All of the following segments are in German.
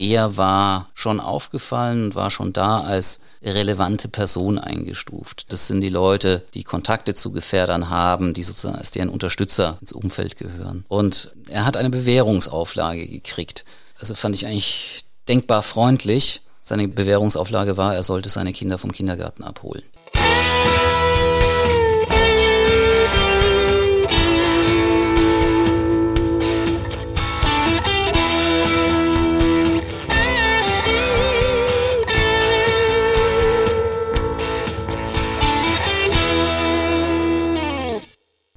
er war schon aufgefallen und war schon da als relevante Person eingestuft. Das sind die Leute, die Kontakte zu Gefährdern haben, die sozusagen als deren Unterstützer ins Umfeld gehören. Und er hat eine Bewährungsauflage gekriegt. Also fand ich eigentlich denkbar freundlich. Seine Bewährungsauflage war, er sollte seine Kinder vom Kindergarten abholen.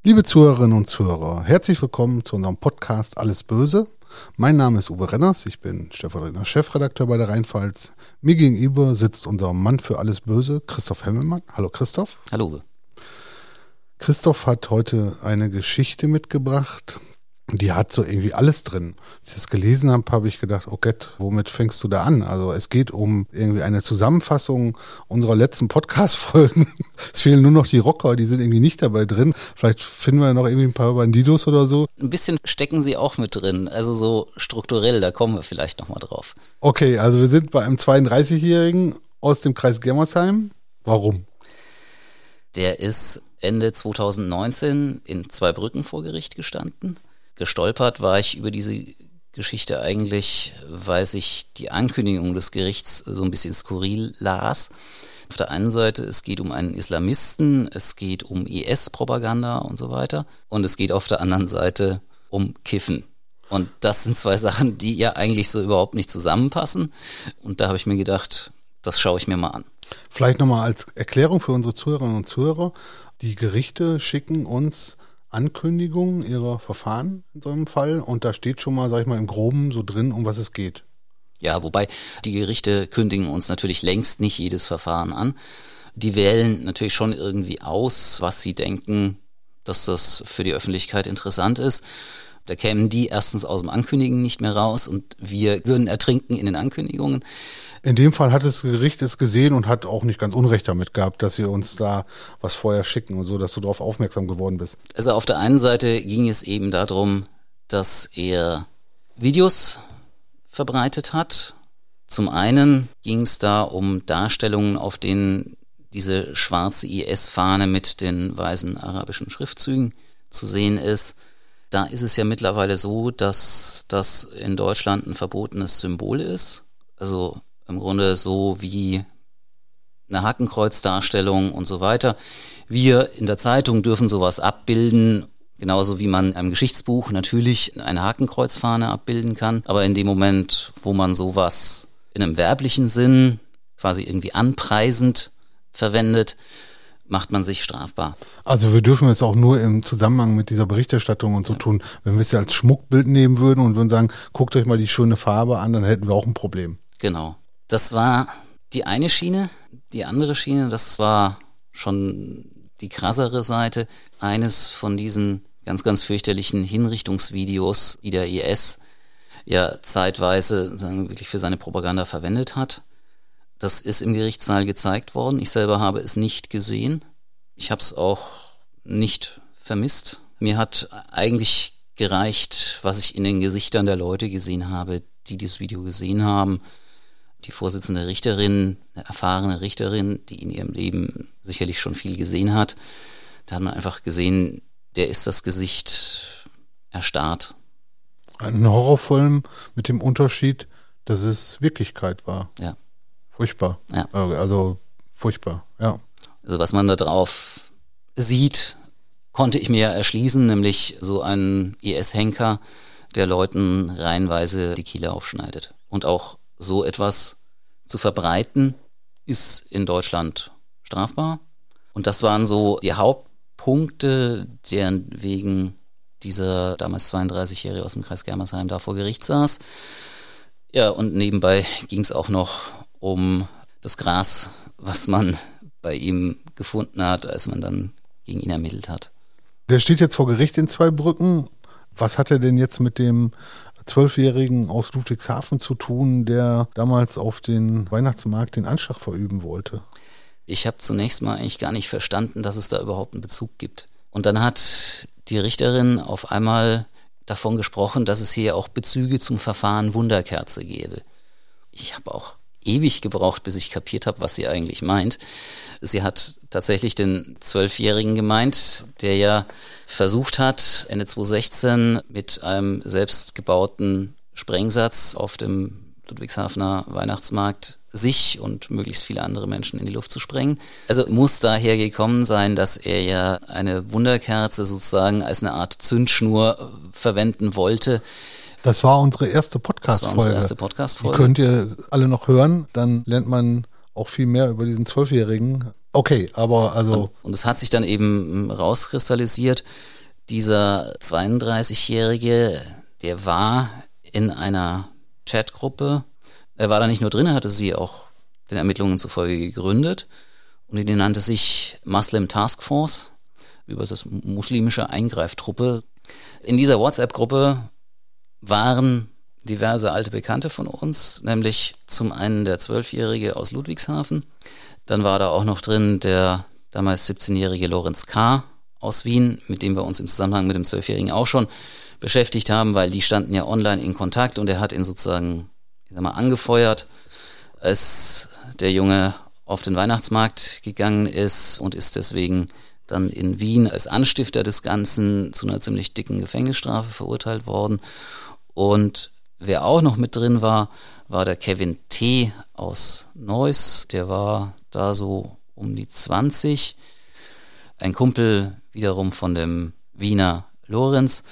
Liebe Zuhörerinnen und Zuhörer, herzlich willkommen zu unserem Podcast Alles Böse. Mein Name ist Uwe Renners, ich bin stellvertretender Chefredakteur bei der Rheinpfalz. Mir gegenüber sitzt unser Mann für alles Böse, Christoph Hemmelmann. Hallo Christoph. Hallo Uwe. Christoph hat heute eine Geschichte mitgebracht, die hat so irgendwie alles drin. Als ich das gelesen habe, habe ich gedacht, oh Gott, womit fängst du da an? Also es geht um irgendwie eine Zusammenfassung unserer letzten Podcast-Folgen. Es fehlen nur noch die Rocker, die sind irgendwie nicht dabei drin. Vielleicht finden wir noch irgendwie ein paar Bandidos oder so. Ein bisschen stecken sie auch mit drin, also so strukturell, da kommen wir vielleicht nochmal drauf. Okay, also wir sind bei einem 32-Jährigen aus dem Kreis Germersheim. Warum? Der ist Ende 2019 in Zweibrücken vor Gericht gestanden Gestolpert war ich über diese Geschichte eigentlich, weil sich die Ankündigung des Gerichts so ein bisschen skurril las. Auf der einen Seite, es geht um einen Islamisten, es geht um IS-Propaganda und so weiter. Und es geht auf der anderen Seite um Kiffen. Und das sind zwei Sachen, die ja eigentlich so überhaupt nicht zusammenpassen. Und da habe ich mir gedacht, das schaue ich mir mal an. Vielleicht nochmal als Erklärung für unsere Zuhörerinnen und Zuhörer. Die Gerichte schicken uns Ankündigung ihrer Verfahren in so einem Fall und da steht schon mal, sag ich mal, im Groben so drin, um was es geht. Ja, wobei die Gerichte kündigen uns natürlich längst nicht jedes Verfahren an. Die wählen natürlich schon irgendwie aus, was sie denken, dass das für die Öffentlichkeit interessant ist. Da kämen die erstens aus dem Ankündigen nicht mehr raus und wir würden ertrinken in den Ankündigungen. In dem Fall hat das Gericht es gesehen und hat auch nicht ganz Unrecht damit gehabt, dass sie uns da was vorher schicken und so, dass du darauf aufmerksam geworden bist. Also auf der einen Seite ging es eben darum, dass er Videos verbreitet hat. Zum einen ging es da um Darstellungen, auf denen diese schwarze IS-Fahne mit den weißen arabischen Schriftzügen zu sehen ist. Da ist es ja mittlerweile so, dass das in Deutschland ein verbotenes Symbol ist. Also im Grunde so wie eine Hakenkreuzdarstellung und so weiter. Wir in der Zeitung dürfen sowas abbilden, genauso wie man im Geschichtsbuch natürlich eine Hakenkreuzfahne abbilden kann. Aber in dem Moment, wo man sowas in einem werblichen Sinn, quasi irgendwie anpreisend verwendet, macht man sich strafbar. Also wir dürfen es auch nur im Zusammenhang mit dieser Berichterstattung und so ja. tun. Wenn wir es ja als Schmuckbild nehmen würden und würden sagen, guckt euch mal die schöne Farbe an, dann hätten wir auch ein Problem. Genau. Das war die eine Schiene. Die andere Schiene, das war schon die krassere Seite. Eines von diesen ganz, ganz fürchterlichen Hinrichtungsvideos, die der IS ja zeitweise sagen, wirklich für seine Propaganda verwendet hat. Das ist im Gerichtssaal gezeigt worden. Ich selber habe es nicht gesehen. Ich habe es auch nicht vermisst. Mir hat eigentlich gereicht, was ich in den Gesichtern der Leute gesehen habe, die dieses Video gesehen haben die Vorsitzende Richterin, eine erfahrene Richterin, die in ihrem Leben sicherlich schon viel gesehen hat. Da hat man einfach gesehen, der ist das Gesicht erstarrt. Ein Horrorfilm mit dem Unterschied, dass es Wirklichkeit war. Ja. Furchtbar. Ja. Äh, also furchtbar, ja. Also was man da drauf sieht, konnte ich mir erschließen, nämlich so ein IS-Henker, der Leuten reihenweise die Kiele aufschneidet. Und auch so etwas zu verbreiten, ist in Deutschland strafbar. Und das waren so die Hauptpunkte, deren wegen dieser damals 32-Jährige aus dem Kreis Germersheim da vor Gericht saß. Ja, und nebenbei ging es auch noch um das Gras, was man bei ihm gefunden hat, als man dann gegen ihn ermittelt hat. Der steht jetzt vor Gericht in zwei Brücken. Was hat er denn jetzt mit dem Zwölfjährigen aus Ludwigshafen zu tun, der damals auf den Weihnachtsmarkt den Anschlag verüben wollte. Ich habe zunächst mal eigentlich gar nicht verstanden, dass es da überhaupt einen Bezug gibt. Und dann hat die Richterin auf einmal davon gesprochen, dass es hier auch Bezüge zum Verfahren Wunderkerze gäbe. ich habe auch ewig gebraucht, bis ich kapiert habe, was sie eigentlich meint. Sie hat tatsächlich den Zwölfjährigen gemeint, der ja versucht hat, Ende 2016 mit einem selbstgebauten Sprengsatz auf dem Ludwigshafener Weihnachtsmarkt sich und möglichst viele andere Menschen in die Luft zu sprengen. Also muss daher gekommen sein, dass er ja eine Wunderkerze sozusagen als eine Art Zündschnur verwenden wollte. Das war unsere erste Podcast-Folge. Das war unsere erste Podcast-Folge. Die könnt ihr alle noch hören, dann lernt man auch viel mehr über diesen Zwölfjährigen. Okay, aber also. Und, und es hat sich dann eben rauskristallisiert, dieser 32-Jährige, der war in einer Chatgruppe er war da nicht nur drin, er hatte sie auch den Ermittlungen zufolge gegründet und die nannte sich Muslim Task Force, über das muslimische Eingreiftruppe. In dieser WhatsApp-Gruppe waren diverse alte Bekannte von uns, nämlich zum einen der Zwölfjährige aus Ludwigshafen, dann war da auch noch drin der damals 17-jährige Lorenz K. aus Wien, mit dem wir uns im Zusammenhang mit dem Zwölfjährigen auch schon beschäftigt haben, weil die standen ja online in Kontakt und er hat ihn sozusagen ich sag mal, angefeuert, als der Junge auf den Weihnachtsmarkt gegangen ist und ist deswegen dann in Wien als Anstifter des Ganzen zu einer ziemlich dicken Gefängnisstrafe verurteilt worden. Und wer auch noch mit drin war, war der Kevin T. aus Neuss. Der war da so um die 20. Ein Kumpel wiederum von dem Wiener Lorenz.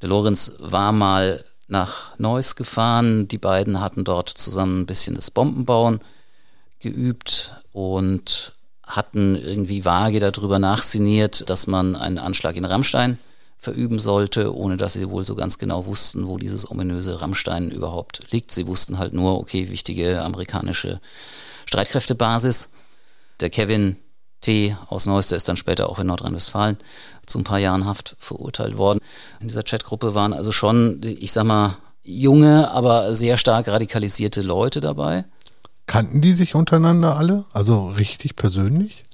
Der Lorenz war mal nach Neuss gefahren. Die beiden hatten dort zusammen ein bisschen das Bombenbauen geübt und hatten irgendwie vage darüber nachsiniert, dass man einen Anschlag in Rammstein verüben sollte, ohne dass sie wohl so ganz genau wussten, wo dieses ominöse Rammstein überhaupt liegt. Sie wussten halt nur, okay, wichtige amerikanische Streitkräftebasis. Der Kevin T. aus Neuss, der ist dann später auch in Nordrhein-Westfalen zu ein paar Jahren Haft verurteilt worden. In dieser Chatgruppe waren also schon, ich sag mal, junge, aber sehr stark radikalisierte Leute dabei. Kannten die sich untereinander alle? Also richtig persönlich?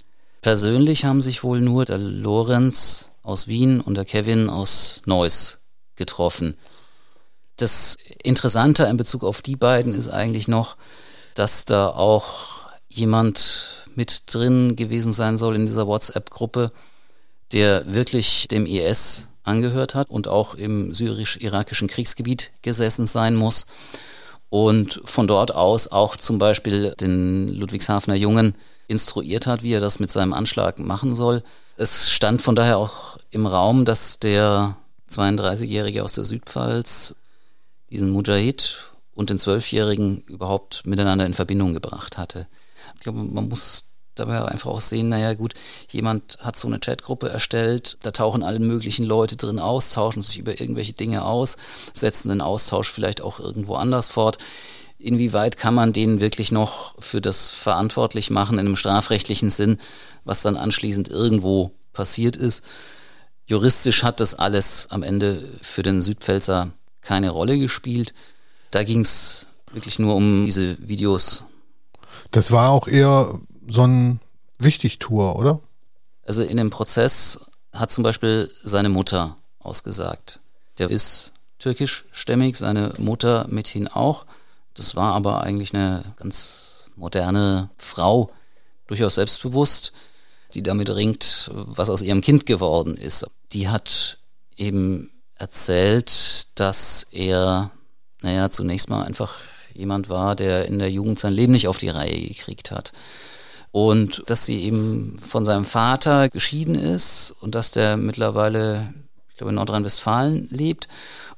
Persönlich haben sich wohl nur der Lorenz aus Wien und der Kevin aus Neuss getroffen. Das Interessante in Bezug auf die beiden ist eigentlich noch, dass da auch jemand mit drin gewesen sein soll in dieser WhatsApp-Gruppe, der wirklich dem IS angehört hat und auch im syrisch-irakischen Kriegsgebiet gesessen sein muss und von dort aus auch zum Beispiel den Ludwigshafener Jungen instruiert hat, wie er das mit seinem Anschlag machen soll. Es stand von daher auch im Raum, dass der 32-Jährige aus der Südpfalz diesen Mujahid und den Zwölfjährigen überhaupt miteinander in Verbindung gebracht hatte. Ich glaube, man muss dabei einfach auch sehen, naja gut, jemand hat so eine Chatgruppe erstellt, da tauchen alle möglichen Leute drin aus, tauschen sich über irgendwelche Dinge aus, setzen den Austausch vielleicht auch irgendwo anders fort. Inwieweit kann man den wirklich noch für das verantwortlich machen in einem strafrechtlichen Sinn, was dann anschließend irgendwo passiert ist? Juristisch hat das alles am Ende für den Südpfälzer keine Rolle gespielt. Da ging es wirklich nur um diese Videos das war auch eher so ein Wichtigtour, oder? Also in dem Prozess hat zum Beispiel seine Mutter ausgesagt. Der ist türkischstämmig, seine Mutter mithin auch. Das war aber eigentlich eine ganz moderne Frau, durchaus selbstbewusst, die damit ringt, was aus ihrem Kind geworden ist. Die hat eben erzählt, dass er, naja, zunächst mal einfach jemand war, der in der Jugend sein Leben nicht auf die Reihe gekriegt hat. Und dass sie eben von seinem Vater geschieden ist und dass der mittlerweile, ich glaube, in Nordrhein-Westfalen lebt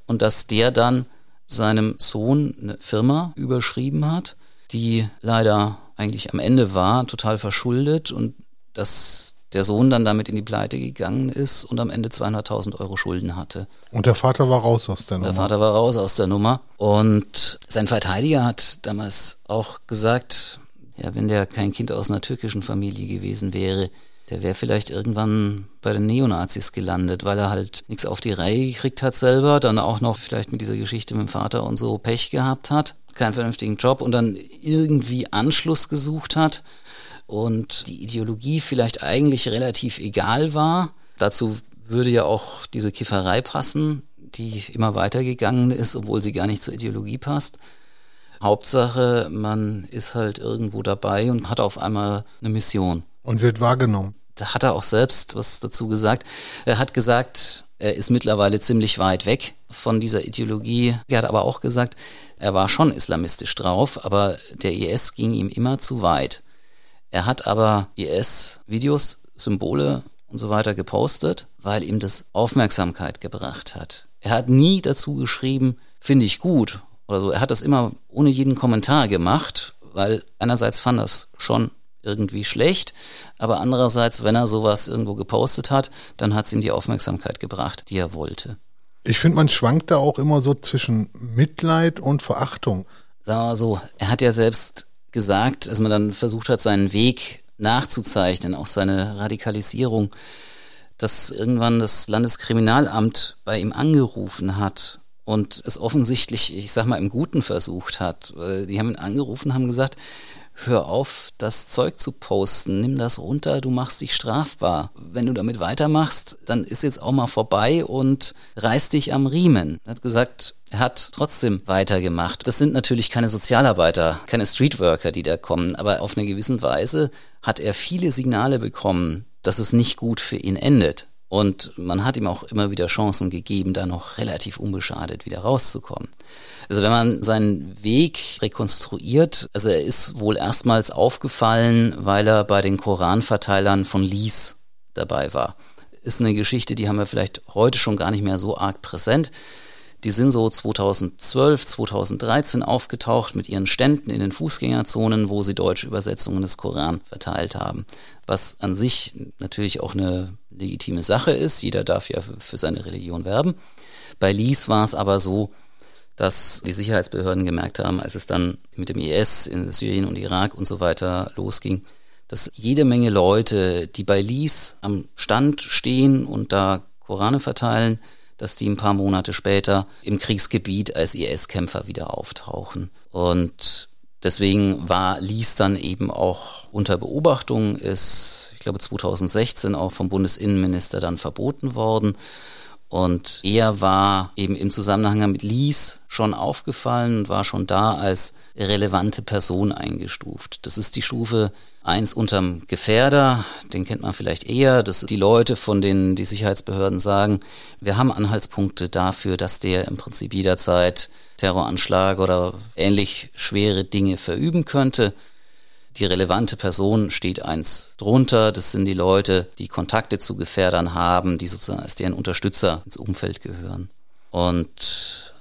und dass der dann seinem Sohn eine Firma überschrieben hat, die leider eigentlich am Ende war, total verschuldet und dass der Sohn dann damit in die Pleite gegangen ist und am Ende 200.000 Euro Schulden hatte. Und der Vater war raus aus der Nummer. Der Vater war raus aus der Nummer. Und sein Verteidiger hat damals auch gesagt, ja, wenn der kein Kind aus einer türkischen Familie gewesen wäre, der wäre vielleicht irgendwann bei den Neonazis gelandet, weil er halt nichts auf die Reihe gekriegt hat selber, dann auch noch vielleicht mit dieser Geschichte mit dem Vater und so Pech gehabt hat, keinen vernünftigen Job und dann irgendwie Anschluss gesucht hat und die Ideologie vielleicht eigentlich relativ egal war. Dazu würde ja auch diese Kifferei passen, die immer weitergegangen ist, obwohl sie gar nicht zur Ideologie passt. Hauptsache, man ist halt irgendwo dabei und hat auf einmal eine Mission. Und wird wahrgenommen. Da hat er auch selbst was dazu gesagt. Er hat gesagt, er ist mittlerweile ziemlich weit weg von dieser Ideologie. Er hat aber auch gesagt, er war schon islamistisch drauf, aber der IS ging ihm immer zu weit. Er hat aber IS-Videos, Symbole und so weiter gepostet, weil ihm das Aufmerksamkeit gebracht hat. Er hat nie dazu geschrieben, finde ich gut oder so. Er hat das immer ohne jeden Kommentar gemacht, weil einerseits fand das schon irgendwie schlecht, aber andererseits, wenn er sowas irgendwo gepostet hat, dann hat es ihm die Aufmerksamkeit gebracht, die er wollte. Ich finde, man schwankt da auch immer so zwischen Mitleid und Verachtung. Sagen wir mal so, er hat ja selbst gesagt, als man dann versucht hat, seinen Weg nachzuzeichnen, auch seine Radikalisierung, dass irgendwann das Landeskriminalamt bei ihm angerufen hat und es offensichtlich, ich sag mal, im Guten versucht hat. Die haben ihn angerufen, haben gesagt, hör auf, das Zeug zu posten, nimm das runter, du machst dich strafbar. Wenn du damit weitermachst, dann ist jetzt auch mal vorbei und reiß dich am Riemen. Er hat gesagt, er hat trotzdem weitergemacht. Das sind natürlich keine Sozialarbeiter, keine Streetworker, die da kommen, aber auf eine gewisse Weise hat er viele Signale bekommen, dass es nicht gut für ihn endet. Und man hat ihm auch immer wieder Chancen gegeben, da noch relativ unbeschadet wieder rauszukommen. Also wenn man seinen Weg rekonstruiert, also er ist wohl erstmals aufgefallen, weil er bei den Koranverteilern von Lies dabei war. Ist eine Geschichte, die haben wir vielleicht heute schon gar nicht mehr so arg präsent. Die sind so 2012, 2013 aufgetaucht mit ihren Ständen in den Fußgängerzonen, wo sie deutsche Übersetzungen des Koran verteilt haben. Was an sich natürlich auch eine legitime Sache ist. Jeder darf ja für seine Religion werben. Bei Lies war es aber so, dass die Sicherheitsbehörden gemerkt haben, als es dann mit dem IS in Syrien und Irak und so weiter losging, dass jede Menge Leute, die bei Lies am Stand stehen und da Korane verteilen, dass die ein paar Monate später im Kriegsgebiet als IS-Kämpfer wieder auftauchen. Und deswegen war Lies dann eben auch unter Beobachtung, ist, ich glaube, 2016 auch vom Bundesinnenminister dann verboten worden. Und er war eben im Zusammenhang mit Lies schon aufgefallen und war schon da als relevante Person eingestuft. Das ist die Stufe Eins unterm Gefährder, den kennt man vielleicht eher. Das sind die Leute, von denen die Sicherheitsbehörden sagen, wir haben Anhaltspunkte dafür, dass der im Prinzip jederzeit Terroranschlag oder ähnlich schwere Dinge verüben könnte. Die relevante Person steht eins drunter. Das sind die Leute, die Kontakte zu Gefährdern haben, die sozusagen als deren Unterstützer ins Umfeld gehören. Und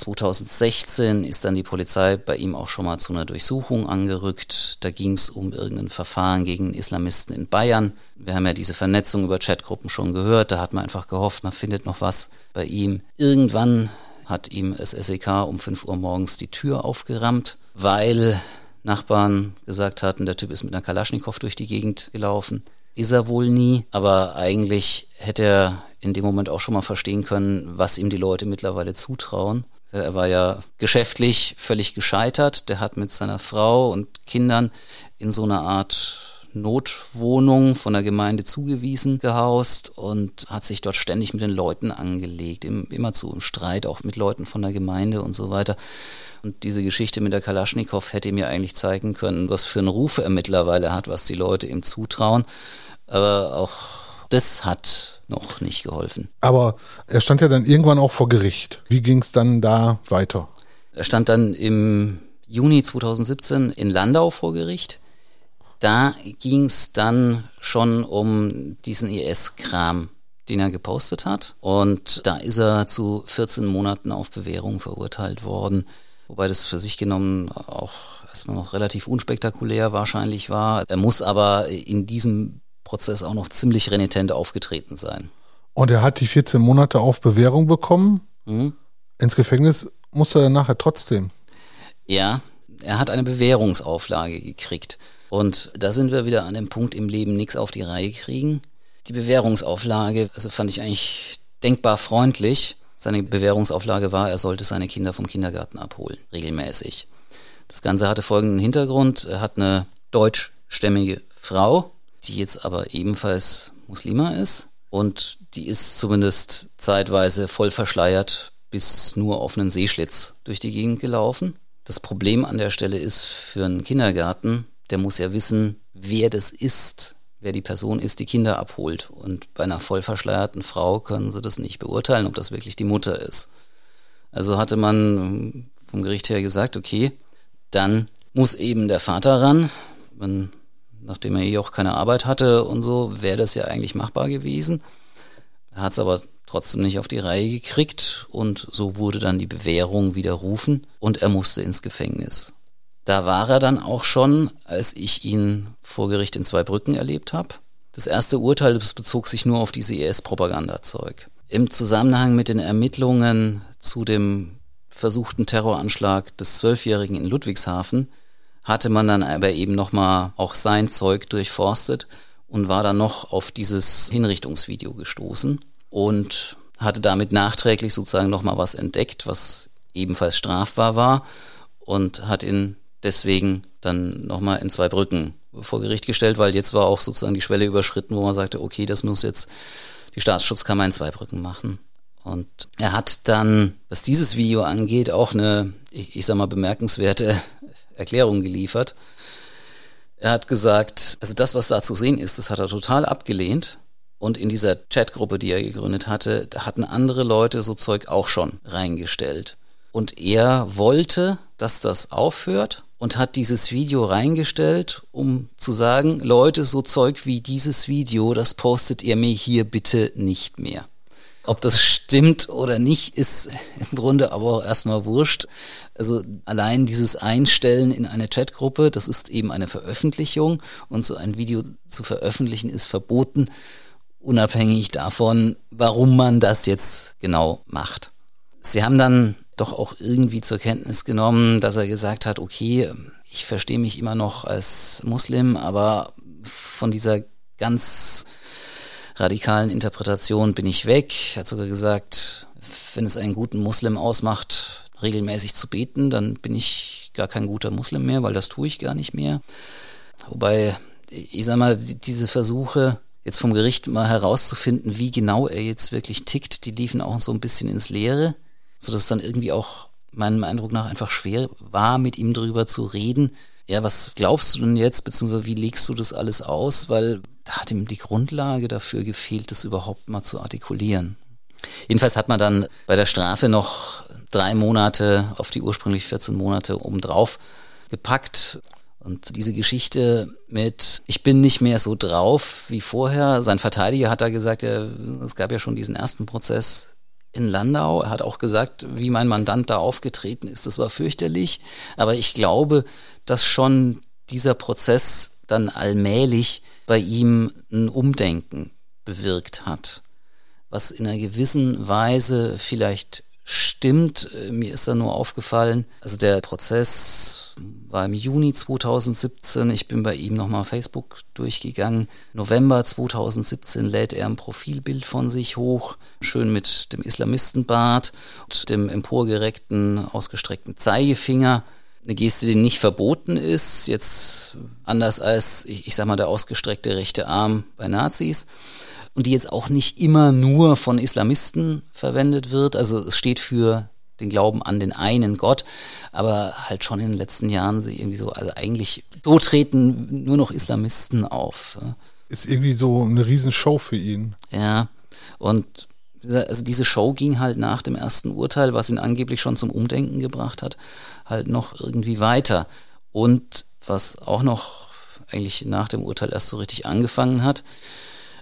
2016 ist dann die Polizei bei ihm auch schon mal zu einer Durchsuchung angerückt. Da ging es um irgendein Verfahren gegen Islamisten in Bayern. Wir haben ja diese Vernetzung über Chatgruppen schon gehört. Da hat man einfach gehofft, man findet noch was bei ihm. Irgendwann hat ihm das SEK um 5 Uhr morgens die Tür aufgerammt, weil Nachbarn gesagt hatten, der Typ ist mit einer Kalaschnikow durch die Gegend gelaufen. Ist er wohl nie, aber eigentlich hätte er in dem Moment auch schon mal verstehen können, was ihm die Leute mittlerweile zutrauen. Er war ja geschäftlich völlig gescheitert. Der hat mit seiner Frau und Kindern in so einer Art Notwohnung von der Gemeinde zugewiesen gehaust und hat sich dort ständig mit den Leuten angelegt, immer zu im Streit, auch mit Leuten von der Gemeinde und so weiter. Und diese Geschichte mit der Kalaschnikow hätte mir eigentlich zeigen können, was für einen Ruf er mittlerweile hat, was die Leute ihm zutrauen. Aber auch das hat noch nicht geholfen. Aber er stand ja dann irgendwann auch vor Gericht. Wie ging es dann da weiter? Er stand dann im Juni 2017 in Landau vor Gericht. Da ging es dann schon um diesen IS-Kram, den er gepostet hat. Und da ist er zu 14 Monaten auf Bewährung verurteilt worden. Wobei das für sich genommen auch erstmal noch relativ unspektakulär wahrscheinlich war. Er muss aber in diesem Prozess auch noch ziemlich renitent aufgetreten sein. Und er hat die 14 Monate auf Bewährung bekommen. Mhm. Ins Gefängnis musste er nachher trotzdem. Ja, er hat eine Bewährungsauflage gekriegt. Und da sind wir wieder an dem Punkt im Leben, nichts auf die Reihe kriegen. Die Bewährungsauflage, also fand ich eigentlich denkbar freundlich. Seine Bewährungsauflage war, er sollte seine Kinder vom Kindergarten abholen, regelmäßig. Das Ganze hatte folgenden Hintergrund. Er hat eine deutschstämmige Frau, die jetzt aber ebenfalls Muslima ist. Und die ist zumindest zeitweise voll verschleiert bis nur auf einen Seeschlitz durch die Gegend gelaufen. Das Problem an der Stelle ist für einen Kindergarten, der muss ja wissen, wer das ist, wer die Person ist, die Kinder abholt. Und bei einer voll verschleierten Frau können sie das nicht beurteilen, ob das wirklich die Mutter ist. Also hatte man vom Gericht her gesagt, okay, dann muss eben der Vater ran. Man, nachdem er eh auch keine Arbeit hatte und so, wäre das ja eigentlich machbar gewesen. Er hat es aber trotzdem nicht auf die Reihe gekriegt und so wurde dann die Bewährung widerrufen und er musste ins Gefängnis. Da war er dann auch schon, als ich ihn vor Gericht in Zweibrücken erlebt habe. Das erste Urteil bezog sich nur auf diese IS-Propagandazeug. Im Zusammenhang mit den Ermittlungen zu dem versuchten Terroranschlag des Zwölfjährigen in Ludwigshafen hatte man dann aber eben nochmal auch sein Zeug durchforstet und war dann noch auf dieses Hinrichtungsvideo gestoßen und hatte damit nachträglich sozusagen nochmal was entdeckt, was ebenfalls strafbar war und hat ihn deswegen dann nochmal in zwei Brücken vor Gericht gestellt, weil jetzt war auch sozusagen die Schwelle überschritten, wo man sagte, okay, das muss jetzt die Staatsschutzkammer in zwei Brücken machen. Und er hat dann, was dieses Video angeht, auch eine, ich sag mal, bemerkenswerte Erklärung geliefert. Er hat gesagt, also das, was da zu sehen ist, das hat er total abgelehnt. Und in dieser Chatgruppe, die er gegründet hatte, da hatten andere Leute so Zeug auch schon reingestellt. Und er wollte, dass das aufhört und hat dieses Video reingestellt, um zu sagen, Leute, so Zeug wie dieses Video, das postet ihr mir hier bitte nicht mehr. Ob das stimmt oder nicht, ist im Grunde aber auch erstmal wurscht. Also allein dieses Einstellen in eine Chatgruppe, das ist eben eine Veröffentlichung und so ein Video zu veröffentlichen ist verboten, unabhängig davon, warum man das jetzt genau macht. Sie haben dann doch auch irgendwie zur Kenntnis genommen, dass er gesagt hat, okay, ich verstehe mich immer noch als Muslim, aber von dieser ganz radikalen Interpretation bin ich weg. Er hat sogar gesagt, wenn es einen guten Muslim ausmacht, regelmäßig zu beten, dann bin ich gar kein guter Muslim mehr, weil das tue ich gar nicht mehr. Wobei, ich sag mal, diese Versuche, jetzt vom Gericht mal herauszufinden, wie genau er jetzt wirklich tickt, die liefen auch so ein bisschen ins Leere, sodass es dann irgendwie auch meinem Eindruck nach einfach schwer war, mit ihm drüber zu reden. Ja, was glaubst du denn jetzt, beziehungsweise wie legst du das alles aus? Weil da hat ihm die Grundlage dafür gefehlt, das überhaupt mal zu artikulieren. Jedenfalls hat man dann bei der Strafe noch drei Monate auf die ursprünglich 14 Monate obendrauf gepackt. Und diese Geschichte mit, ich bin nicht mehr so drauf wie vorher. Sein Verteidiger hat da gesagt, ja, es gab ja schon diesen ersten Prozess in Landau. Er hat auch gesagt, wie mein Mandant da aufgetreten ist. Das war fürchterlich. Aber ich glaube, dass schon dieser Prozess dann allmählich bei ihm ein Umdenken bewirkt hat, was in einer gewissen Weise vielleicht stimmt. Mir ist da nur aufgefallen, also der Prozess war im Juni 2017. Ich bin bei ihm nochmal Facebook durchgegangen. November 2017 lädt er ein Profilbild von sich hoch, schön mit dem Islamistenbart und dem emporgereckten, ausgestreckten Zeigefinger eine Geste, die nicht verboten ist, jetzt anders als, ich, ich sag mal, der ausgestreckte rechte Arm bei Nazis und die jetzt auch nicht immer nur von Islamisten verwendet wird. Also es steht für den Glauben an den einen Gott, aber halt schon in den letzten Jahren sie irgendwie so, also eigentlich so treten nur noch Islamisten auf. Ist irgendwie so eine Riesenshow für ihn. Ja, und also diese Show ging halt nach dem ersten Urteil, was ihn angeblich schon zum Umdenken gebracht hat, halt noch irgendwie weiter. Und was auch noch eigentlich nach dem Urteil erst so richtig angefangen hat,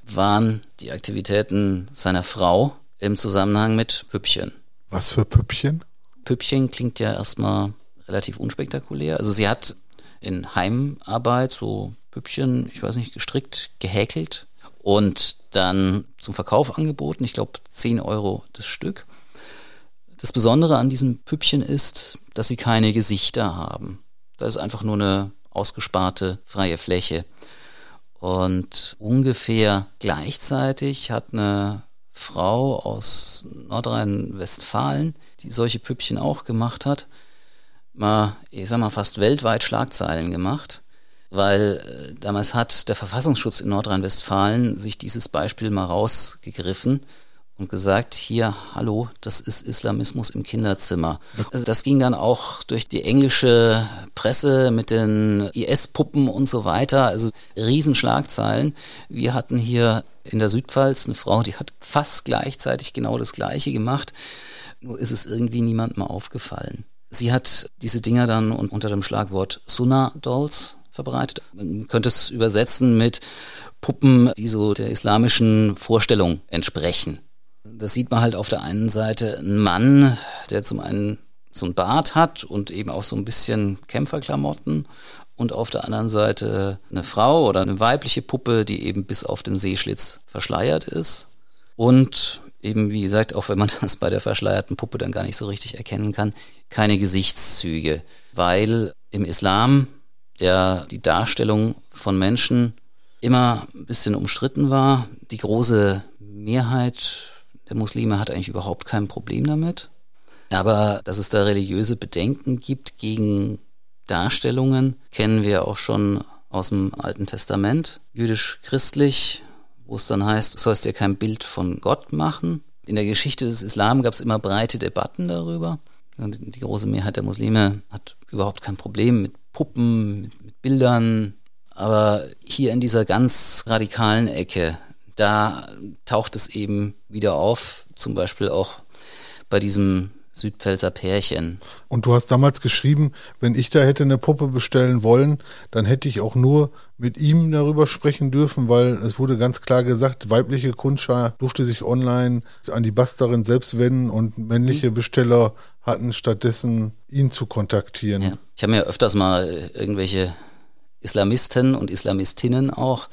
waren die Aktivitäten seiner Frau im Zusammenhang mit Püppchen. Was für Püppchen? Püppchen klingt ja erstmal relativ unspektakulär. Also sie hat in Heimarbeit so Püppchen, ich weiß nicht, gestrickt, gehäkelt und dann zum Verkauf angeboten. Ich glaube 10 Euro das Stück. Das Besondere an diesen Püppchen ist, dass sie keine Gesichter haben. Da ist einfach nur eine ausgesparte freie Fläche. Und ungefähr gleichzeitig hat eine Frau aus Nordrhein-Westfalen, die solche Püppchen auch gemacht hat, mal, ich sag mal, fast weltweit Schlagzeilen gemacht weil äh, damals hat der Verfassungsschutz in Nordrhein-Westfalen sich dieses Beispiel mal rausgegriffen und gesagt, hier, hallo, das ist Islamismus im Kinderzimmer. Also das ging dann auch durch die englische Presse mit den IS-Puppen und so weiter, also Riesenschlagzeilen. Wir hatten hier in der Südpfalz eine Frau, die hat fast gleichzeitig genau das Gleiche gemacht, nur ist es irgendwie niemandem aufgefallen. Sie hat diese Dinger dann unter dem Schlagwort Sunnah-Dolls verbreitet. Man könnte es übersetzen mit Puppen, die so der islamischen Vorstellung entsprechen. Das sieht man halt auf der einen Seite einen Mann, der zum einen so ein Bart hat und eben auch so ein bisschen Kämpferklamotten und auf der anderen Seite eine Frau oder eine weibliche Puppe, die eben bis auf den Seeschlitz verschleiert ist. Und eben, wie gesagt, auch wenn man das bei der verschleierten Puppe dann gar nicht so richtig erkennen kann, keine Gesichtszüge, weil im Islam ja die Darstellung von Menschen immer ein bisschen umstritten war. Die große Mehrheit der Muslime hat eigentlich überhaupt kein Problem damit. Aber dass es da religiöse Bedenken gibt gegen Darstellungen, kennen wir auch schon aus dem Alten Testament, jüdisch-christlich, wo es dann heißt, du sollst dir kein Bild von Gott machen. In der Geschichte des Islam gab es immer breite Debatten darüber. Die große Mehrheit der Muslime hat überhaupt kein Problem mit Puppen, mit, Bildern. Aber hier in dieser ganz radikalen Ecke, da taucht es eben wieder auf, zum Beispiel auch bei diesem Südpfälzer Pärchen. Und du hast damals geschrieben, wenn ich da hätte eine Puppe bestellen wollen, dann hätte ich auch nur mit ihm darüber sprechen dürfen, weil es wurde ganz klar gesagt, weibliche Kundschar durfte sich online an die Basterin selbst wenden und männliche Besteller hatten stattdessen ihn zu kontaktieren. Ja. Ich habe mir öfters mal irgendwelche Islamisten und Islamistinnen auch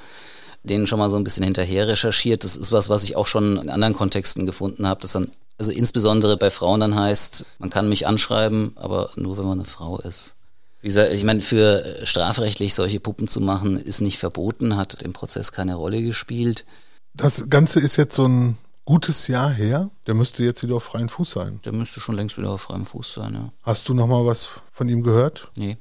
denen schon mal so ein bisschen hinterher recherchiert. Das ist was, was ich auch schon in anderen Kontexten gefunden habe, dass dann, also insbesondere bei Frauen dann heißt, man kann mich anschreiben, aber nur wenn man eine Frau ist. Wie gesagt, ich meine, für strafrechtlich solche Puppen zu machen, ist nicht verboten, hat im Prozess keine Rolle gespielt. Das Ganze ist jetzt so ein gutes Jahr her. Der müsste jetzt wieder auf freiem Fuß sein. Der müsste schon längst wieder auf freiem Fuß sein, ja. Hast du noch mal was von ihm gehört? Nee.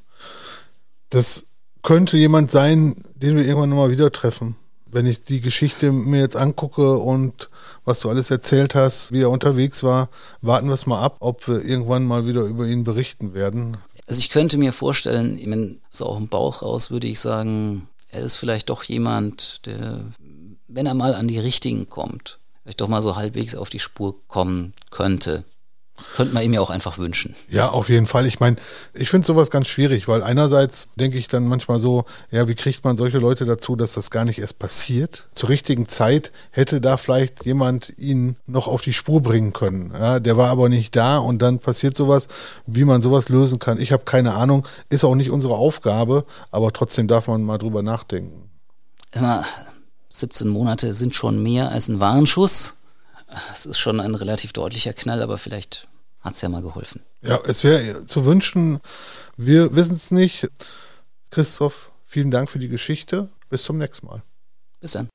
Das könnte jemand sein, den wir irgendwann nochmal wieder treffen wenn ich die Geschichte mir jetzt angucke und was du alles erzählt hast, wie er unterwegs war, warten wir es mal ab, ob wir irgendwann mal wieder über ihn berichten werden. Also ich könnte mir vorstellen, ich meine, so auch im Bauch raus würde ich sagen, er ist vielleicht doch jemand, der, wenn er mal an die Richtigen kommt, vielleicht doch mal so halbwegs auf die Spur kommen könnte. Könnte man ihm ja auch einfach wünschen. Ja, auf jeden Fall. Ich meine, ich finde sowas ganz schwierig, weil einerseits denke ich dann manchmal so, ja, wie kriegt man solche Leute dazu, dass das gar nicht erst passiert? Zur richtigen Zeit hätte da vielleicht jemand ihn noch auf die Spur bringen können. Ja, der war aber nicht da und dann passiert sowas, wie man sowas lösen kann. Ich habe keine Ahnung, ist auch nicht unsere Aufgabe, aber trotzdem darf man mal drüber nachdenken. Erstmal, 17 Monate sind schon mehr als ein Warnschuss es ist schon ein relativ deutlicher Knall, aber vielleicht hat es ja mal geholfen. Ja, es wäre zu wünschen. Wir wissen es nicht. Christoph, vielen Dank für die Geschichte. Bis zum nächsten Mal. Bis dann.